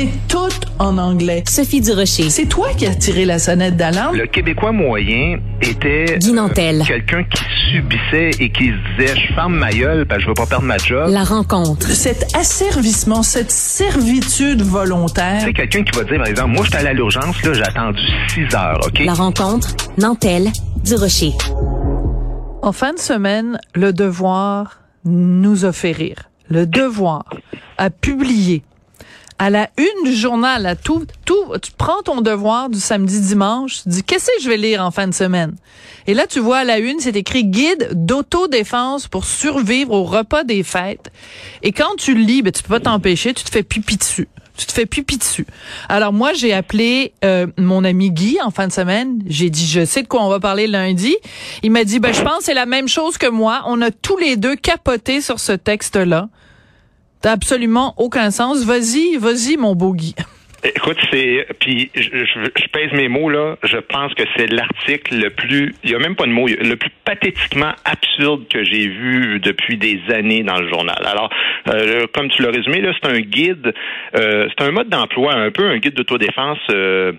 C'est tout en anglais. Sophie Durocher. C'est toi qui as tiré la sonnette d'alarme? Le Québécois moyen était Guy Nantel. euh, quelqu'un qui subissait et qui se disait je ferme ma gueule parce que je veux pas perdre ma job. La rencontre. Cet asservissement, cette servitude volontaire. C'est quelqu'un qui va dire par exemple moi j'étais allé à l'urgence là, j'ai attendu 6 heures, OK? La rencontre. Nantel. Durocher. En fin de semaine, le devoir nous a fait rire. Le devoir a publié à la une du journal, à tout, tout, tu prends ton devoir du samedi dimanche, tu dis qu'est-ce que je vais lire en fin de semaine? Et là, tu vois à la une, c'est écrit guide d'autodéfense pour survivre au repas des fêtes. Et quand tu le lis, ben, tu peux pas t'empêcher, tu te fais pipi dessus. Tu te fais pipi dessus. Alors moi, j'ai appelé euh, mon ami Guy en fin de semaine. J'ai dit, je sais de quoi on va parler lundi. Il m'a dit, ben je pense que c'est la même chose que moi. On a tous les deux capoté sur ce texte-là. T'as absolument aucun sens. Vas-y, vas-y, mon beau Guy. Écoute, c'est puis je, je, je pèse mes mots là. Je pense que c'est l'article le plus, il y a même pas de mots, le plus pathétiquement absurde que j'ai vu depuis des années dans le journal. Alors, euh, comme tu l'as résumé là, c'est un guide, euh, c'est un mode d'emploi, un peu un guide d'autodéfense. Euh,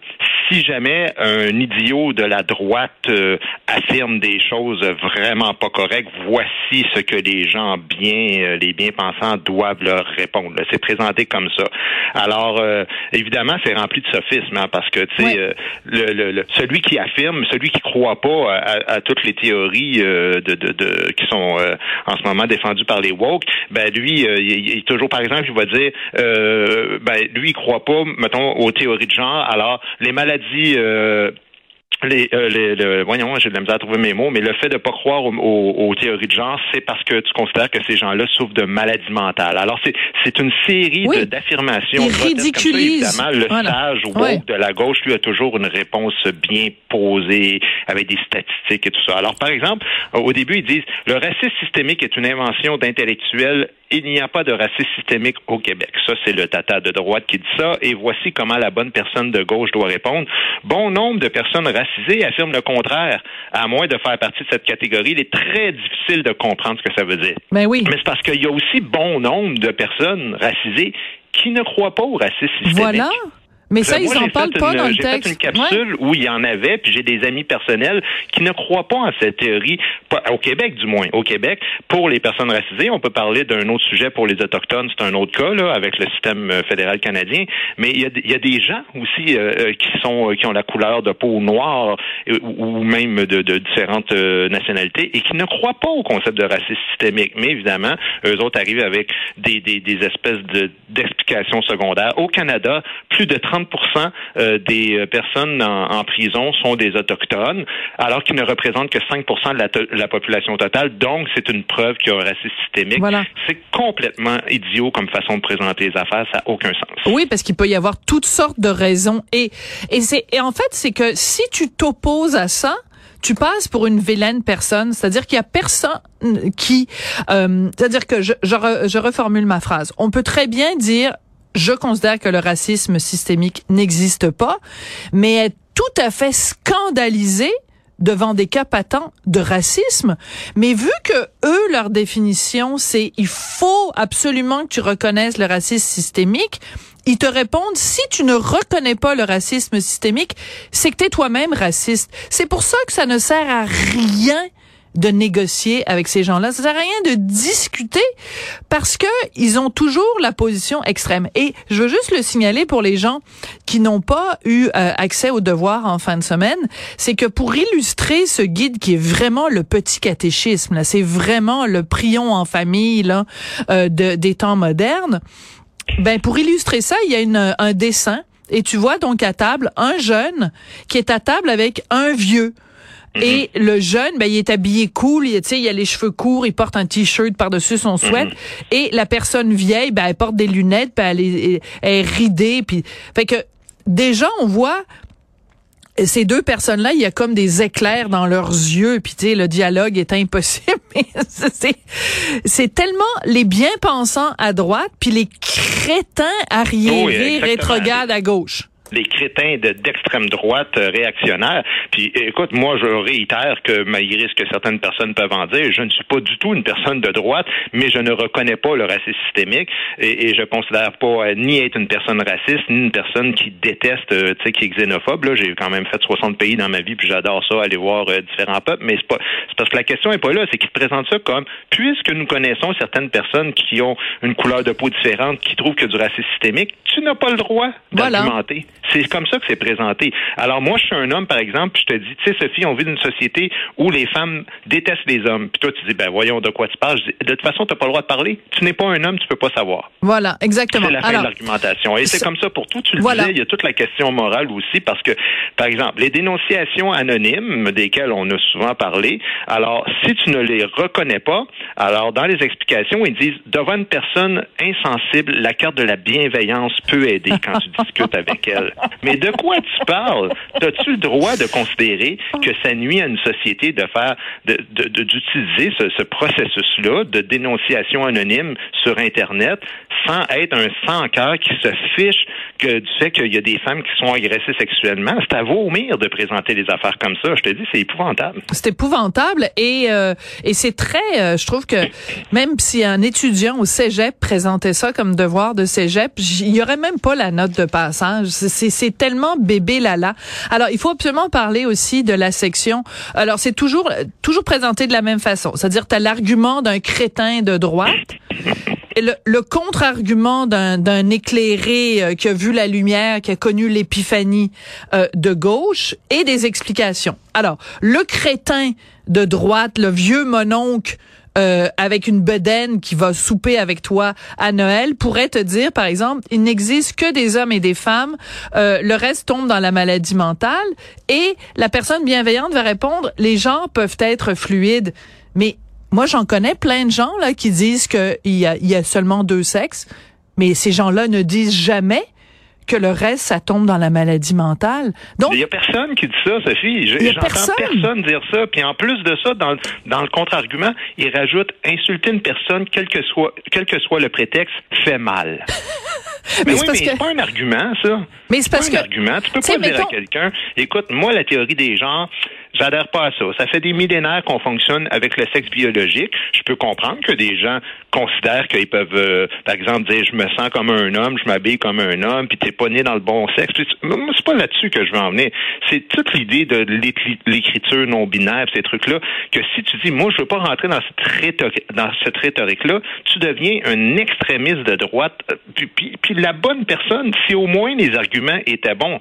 si jamais un idiot de la droite euh, affirme des choses vraiment pas correctes, voici ce que les gens bien, euh, les bien pensants doivent leur répondre. C'est présenté comme ça. Alors, euh, évidemment, c'est rempli de sophisme, hein, parce que tu sais, Oui. euh, le, le- le- celui qui affirme, celui qui croit pas à, à toutes les théories euh, de, de, de- qui sont euh, en ce moment défendues par les woke, ben lui, euh, il, il est toujours, par exemple, il va dire, euh, ben lui, il croit pas, mettons, aux théories de genre. Alors, les maladies euh, les, euh, les- le- voyons, j'ai de la misère à trouver mes mots, mais le fait de pas croire aux, aux- aux théories de genre, c'est parce que tu considères que ces gens-là souffrent de maladies mentales. Alors, c'est, c'est une série Oui. d'affirmations. Ridiculisent. Évidemment, le Voilà. sage woke Ouais. de la gauche, lui, a toujours une réponse bien posée, avec des statistiques et tout ça. Alors, par exemple, au début, ils disent, le racisme systémique est une invention d'intellectuels il n'y a pas de racisme systémique au Québec. Ça, c'est le tata de droite qui dit ça. Et voici comment la bonne personne de gauche doit répondre. Bon nombre de personnes racisées affirment le contraire. À moins de faire partie de cette catégorie, il est très difficile de comprendre ce que ça veut dire. Ben oui. Mais c'est parce qu'il y a aussi bon nombre de personnes racisées qui ne croient pas au racisme systémique. Voilà. Mais ça, moi, ils en j'ai parlent pas une- dans le J'ai fait texte. une capsule où il y en avait, puis j'ai des amis personnels qui ne croient pas en cette théorie, pas- au Québec du moins. Au Québec, pour les personnes racisées, on peut parler d'un autre sujet pour les autochtones, c'est un autre cas là, avec le système euh, fédéral canadien. Mais il y a, il y a des gens aussi euh, euh, qui sont euh, qui ont la couleur de peau noire ou ou même de, de différentes euh, nationalités et qui ne croient pas au concept de racisme systémique. Mais évidemment, eux autres arrivent avec des, des, des espèces de d'explications secondaires. Au Canada, plus de 30 euh, des euh, personnes en, en prison sont des autochtones, alors qu'ils ne représentent que 5% de la, to- la population totale. Donc, c'est une preuve qu'il y a un racisme systémique. Voilà. C'est complètement idiot comme façon de présenter les affaires. Ça n'a aucun sens. Oui, parce qu'il peut y avoir toutes sortes de raisons. Et, et, c'est, et en fait, c'est que si tu t'opposes à ça, tu passes pour une vilaine personne, c'est-à-dire qu'il y a personne qui, euh, c'est-à-dire que je, je, re- je reformule ma phrase. On peut très bien dire, je considère que le racisme systémique n'existe pas, mais être tout à fait scandalisé devant des cas patents de racisme. Mais vu que eux, leur définition, c'est il faut absolument que tu reconnaisses le racisme systémique, ils te répondent si tu ne reconnais pas le racisme systémique, c'est que tu es toi-même raciste. C'est pour ça que ça ne sert à rien de négocier avec ces gens-là. Ça sert à rien de discuter parce que ils ont toujours la position extrême. Et je veux juste le signaler pour les gens qui n'ont pas eu euh, accès au devoir en fin de semaine, c'est que pour illustrer ce guide qui est vraiment le petit catéchisme, là, c'est vraiment le prion en famille là, euh, de, des temps modernes. Ben pour illustrer ça, il y a une, un dessin et tu vois donc à table un jeune qui est à table avec un vieux. Et le jeune, ben, il est habillé cool, il, tu sais, il a les cheveux courts, il porte un t-shirt par-dessus son sweat. Et la personne vieille, ben, elle porte des lunettes, puis elle est, elle est ridée. Puis, fait que déjà, on voit ces deux personnes-là, il y a comme des éclairs dans leurs yeux, puis tu sais, le dialogue est impossible. C'est c'est tellement les bien-pensants à droite, puis les crétins Oui, arriérés exactement. rétrogrades à gauche. Les crétins d'extrême droite euh, réactionnaire. Puis écoute, moi je réitère que malgré ce que certaines personnes peuvent en dire, je ne suis pas du tout une personne de droite, mais je ne reconnais pas le racisme systémique et, et je considère pas euh, ni être une personne raciste ni une personne qui déteste, euh, tu sais, qui est xénophobe. Là, j'ai quand même fait 60 pays dans ma vie, puis j'adore ça, aller voir différents peuples. Mais c'est pas, c'est parce que la question est pas là, c'est qu'ils présentent ça comme puisque nous connaissons certaines personnes qui ont une couleur de peau différente, qui trouvent que du racisme systémique, tu n'as pas le droit d'argumenter. C'est comme ça que c'est présenté. Alors moi, je suis un homme, par exemple, puis je te dis, tu sais, Sophie, on vit dans une société où les femmes détestent les hommes. Puis toi, tu dis, ben voyons de quoi tu parles? de toute façon, tu n'as pas le droit de parler. Tu n'es pas un homme, tu peux pas savoir. Voilà, exactement. C'est la fin de l'argumentation. Et c'est comme ça pour tout. Tu le disais, il y a toute la question morale aussi, parce que, par exemple, les dénonciations anonymes, desquelles on a souvent parlé, alors, si tu ne les reconnais pas, alors dans les explications, ils disent, devant une personne insensible, la carte de la bienveillance peut aider quand tu discutes avec elle. Mais de quoi tu parles? As-tu le droit de considérer que ça nuit à une société de faire, d'utiliser de, ce, processus-là de dénonciation anonyme sur Internet sans être un sans-cœur qui se fiche du fait qu'il y a des femmes qui sont agressées sexuellement? C'est à vomir de présenter des affaires comme ça. Je te dis, c'est épouvantable. C'est épouvantable et, euh, et c'est très, euh, je trouve que même si un étudiant au cégep présentait ça comme devoir de cégep, il y aurait même pas la note de passage. C'est tellement bébé là-là. Alors, il faut absolument parler aussi de la section. Alors, c'est toujours toujours présenté de la même façon. C'est-à-dire, tu as l'argument d'un crétin de droite et le, contre-argument d'un éclairé euh, qui a vu la lumière, qui a connu l'épiphanie euh, de gauche et des explications. Alors, le crétin de droite, le vieux mononcle euh, avec une bedaine qui va souper avec toi à Noël pourrait te dire, par exemple, il n'existe que des hommes et des femmes, euh, le reste tombe dans la maladie mentale, et la personne bienveillante va répondre, les gens peuvent être fluides, mais moi j'en connais plein de gens là qui disent qu'il y a, il y a seulement deux sexes, mais ces gens-là ne disent jamais que le reste, ça tombe dans la maladie mentale. Donc, il y a personne qui dit ça, Sophie. J'entends personne. personne dire ça. Puis en plus de ça, dans, dans le contre-argument, il rajoute insulter une personne, quel que soit, quel que soit le prétexte, fait mal. mais, oui, mais c'est pas un argument, ça. Mais c'est parce pas un argument. Tu peux pas dire à quelqu'un, écoute, moi, la théorie des genres, J'adhère pas à ça. Ça fait des millénaires qu'on fonctionne avec le sexe biologique. Je peux comprendre que des gens considèrent qu'ils peuvent, euh, par exemple, dire je me sens comme un homme, je m'habille comme un homme, puis t'es pas né dans le bon sexe. C'est pas là-dessus que je veux en venir. C'est toute l'idée de l'écriture non binaire, ces trucs-là, que si tu dis moi je veux pas rentrer dans cette dans cette rhétorique-là, tu deviens un extrémiste de droite. Euh, puis la bonne personne, si au moins les arguments étaient bons,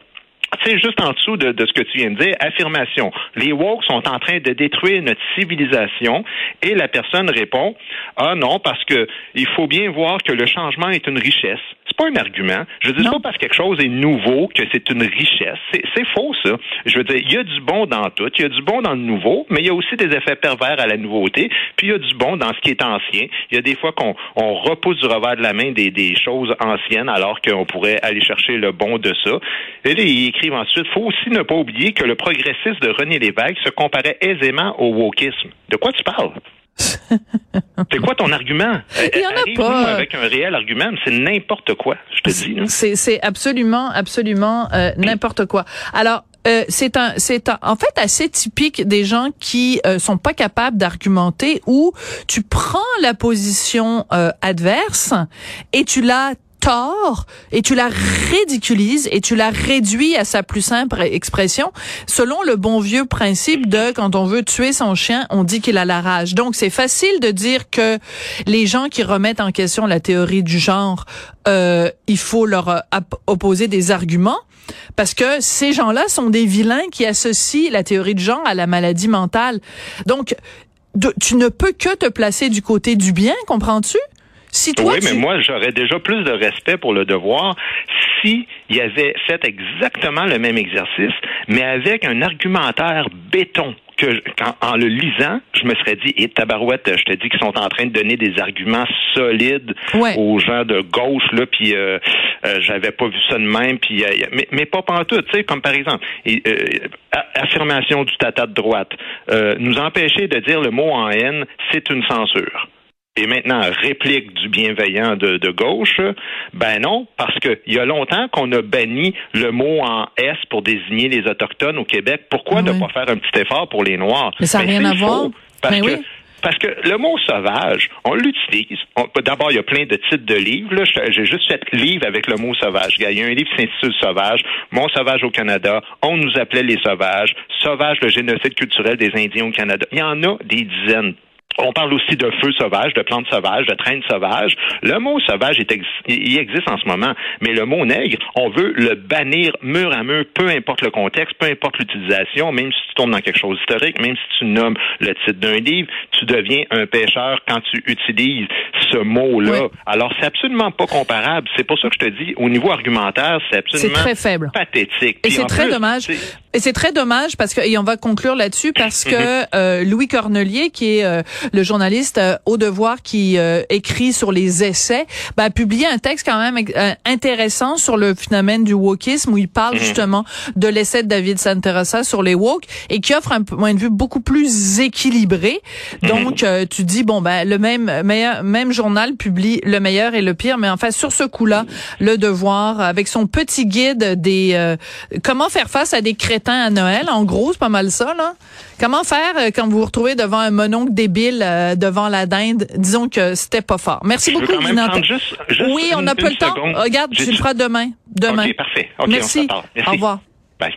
tu sais, juste en dessous de, ce que tu viens de dire, affirmation. Les woke sont en train de détruire notre civilisation et la personne répond, ah non, parce que il faut bien voir que le changement est une richesse. C'est pas un argument. Je dis pas parce que quelque chose est nouveau que c'est une richesse. C'est faux, ça. Je veux dire, il y a du bon dans tout. Il y a du bon dans le nouveau, mais il y a aussi des effets pervers à la nouveauté. Puis il y a du bon dans ce qui est ancien. Il y a des fois qu'on on repousse du revers de la main des, des choses anciennes alors qu'on pourrait aller chercher le bon de ça. Et là, il écrivent ensuite, faut aussi ne pas oublier que le progressisme de René Lévesque se comparait aisément au wokisme. De quoi tu parles? C'est quoi ton argument? Il y en a pas. Avec un réel argument, c'est n'importe quoi, je te dis. C'est absolument, absolument euh, n'importe quoi. Alors, euh, c'est un, c'est en fait assez typique des gens qui euh, sont pas capables d'argumenter ou tu prends la position euh, adverse et tu la tort et tu la ridiculises et tu la réduis à sa plus simple expression selon le bon vieux principe de quand on veut tuer son chien, on dit qu'il a la rage. Donc c'est facile de dire que les gens qui remettent en question la théorie du genre, euh, il faut leur euh, opposer des arguments parce que ces gens-là sont des vilains qui associent la théorie du genre à la maladie mentale. Donc tu ne peux que te placer du côté du bien, comprends-tu? Oui, mais moi, j'aurais déjà plus de respect pour le devoir si il avait fait exactement le même exercice, mais avec un argumentaire béton que en, le lisant, je me serais dit, et tabarouette, je te dis qu'ils sont en train de donner des arguments solides aux gens de gauche, là, puis euh, euh, j'avais pas vu ça de même, puis euh, mais, mais pas pantoute, tu sais, comme par exemple, affirmation du tata de droite, nous empêcher de dire le mot en haine, c'est une censure. Est maintenant réplique du bienveillant de, de gauche, ben non, parce qu'il y a longtemps qu'on a banni le mot en S pour désigner les Autochtones au Québec. Pourquoi ne pas faire un petit effort pour les Noirs? Mais ça n'a Ben, rien à voir. Parce Ben que oui. parce que le mot sauvage, on l'utilise. D'abord, il y a plein de titres de livres. là. J'ai juste fait livre avec le mot sauvage. Il y a un livre qui s'intitule Sauvage. Mon sauvage au Canada. On nous appelait les sauvages. Sauvage, le génocide culturel des Indiens au Canada. Il y en a des dizaines. On parle aussi de feu sauvage, de plantes sauvages, de traînes sauvages. Le mot sauvage, est ex- il existe en ce moment, mais le mot nègre, on veut le bannir mur à mur, peu importe le contexte, peu importe l'utilisation, même si tu tombes dans quelque chose d'historique, même si tu nommes le titre d'un livre, tu deviens un pêcheur quand tu utilises ce mot-là. Oui. Alors, c'est absolument pas comparable. C'est pour ça que je te dis, au niveau argumentaire, c'est absolument très faible. pathétique. Et c'est très plus, dommage. Et c'est très dommage parce que et on va conclure là-dessus parce que euh, Louis Cornelier, qui est euh, le journaliste euh, au devoir qui euh, écrit sur les essais, ben, a publié un texte quand même euh, intéressant sur le phénomène du wokisme où il parle Mhm. justement de l'essai de David Santerasa sur les woke et qui offre un point de vue beaucoup plus équilibré. Mhm. Donc euh, tu dis bon ben le même meilleur même journal publie le meilleur et le pire, mais enfin sur ce coup-là, le devoir avec son petit guide des euh, comment faire face à des crétins à Noël. En gros, c'est pas mal ça là. Comment faire euh, quand vous vous retrouvez devant un mononcle débile euh, devant la dinde? Disons que c'était pas fort. Merci Je veux beaucoup, quand même prendre juste- juste Oui, on n'a pas le temps. seconde. Regarde, tu le feras demain. Demain. OK, parfait. OK, on Merci. parle. Merci. Au revoir. Bye.